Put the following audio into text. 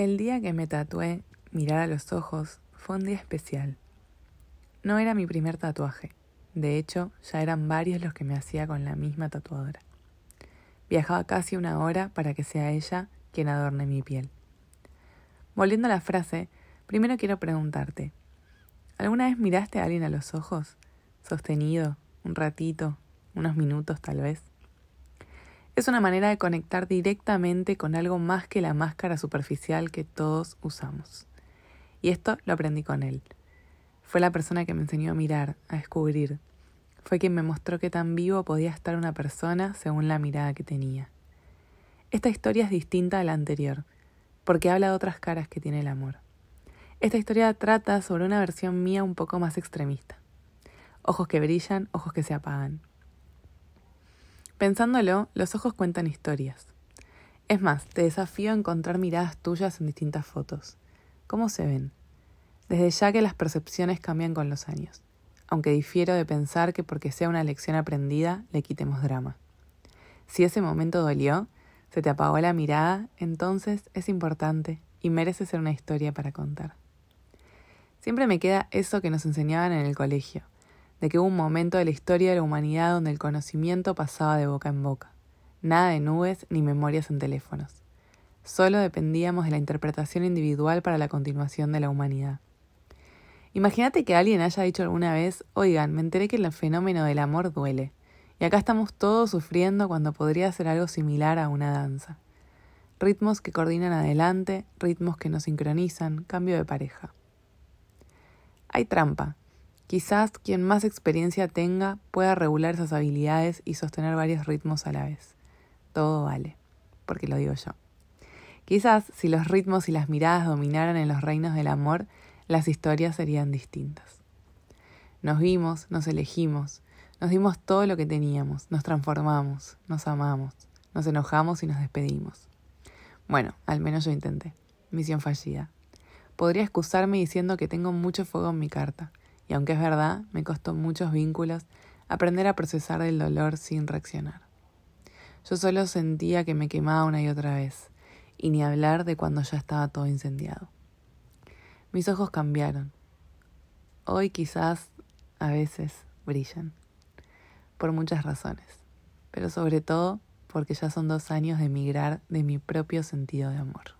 El día que me tatué mirar a los ojos fue un día especial. No era mi primer tatuaje. De hecho, ya eran varios los que me hacía con la misma tatuadora. Viajaba casi una hora para que sea ella quien adorne mi piel. Volviendo a la frase, primero quiero preguntarte, ¿alguna vez miraste a alguien a los ojos? Sostenido, un ratito, unos minutos tal vez. Es una manera de conectar directamente con algo más que la máscara superficial que todos usamos. Y esto lo aprendí con él. Fue la persona que me enseñó a mirar, a descubrir. Fue quien me mostró que tan vivo podía estar una persona según la mirada que tenía. Esta historia es distinta a la anterior, porque habla de otras caras que tiene el amor. Esta historia trata sobre una versión mía un poco más extremista. Ojos que brillan, ojos que se apagan. Pensándolo, los ojos cuentan historias. Es más, te desafío a encontrar miradas tuyas en distintas fotos. ¿Cómo se ven? Desde ya que las percepciones cambian con los años, aunque difiero de pensar que porque sea una lección aprendida le quitemos drama. Si ese momento dolió, se te apagó la mirada, entonces es importante y merece ser una historia para contar. Siempre me queda eso que nos enseñaban en el colegio, de que hubo un momento de la historia de la humanidad donde el conocimiento pasaba de boca en boca. Nada de nubes ni memorias en teléfonos. Solo dependíamos de la interpretación individual para la continuación de la humanidad. Imagínate que alguien haya dicho alguna vez, oigan, me enteré que el fenómeno del amor duele, y acá estamos todos sufriendo cuando podría ser algo similar a una danza. Ritmos que coordinan adelante, ritmos que no sincronizan, cambio de pareja. Hay trampa. Quizás quien más experiencia tenga pueda regular esas habilidades y sostener varios ritmos a la vez. Todo vale, porque lo digo yo. Quizás si los ritmos y las miradas dominaran en los reinos del amor, las historias serían distintas. Nos vimos, nos elegimos, nos dimos todo lo que teníamos, nos transformamos, nos amamos, nos enojamos y nos despedimos. Bueno, al menos yo intenté. Misión fallida. Podría excusarme diciendo que tengo mucho fuego en mi carta, y aunque es verdad, me costó muchos vínculos aprender a procesar el dolor sin reaccionar. Yo solo sentía que me quemaba una y otra vez, y ni hablar de cuando ya estaba todo incendiado. Mis ojos cambiaron. Hoy quizás a veces brillan, por muchas razones, pero sobre todo porque ya son dos años de emigrar de mi propio sentido de amor.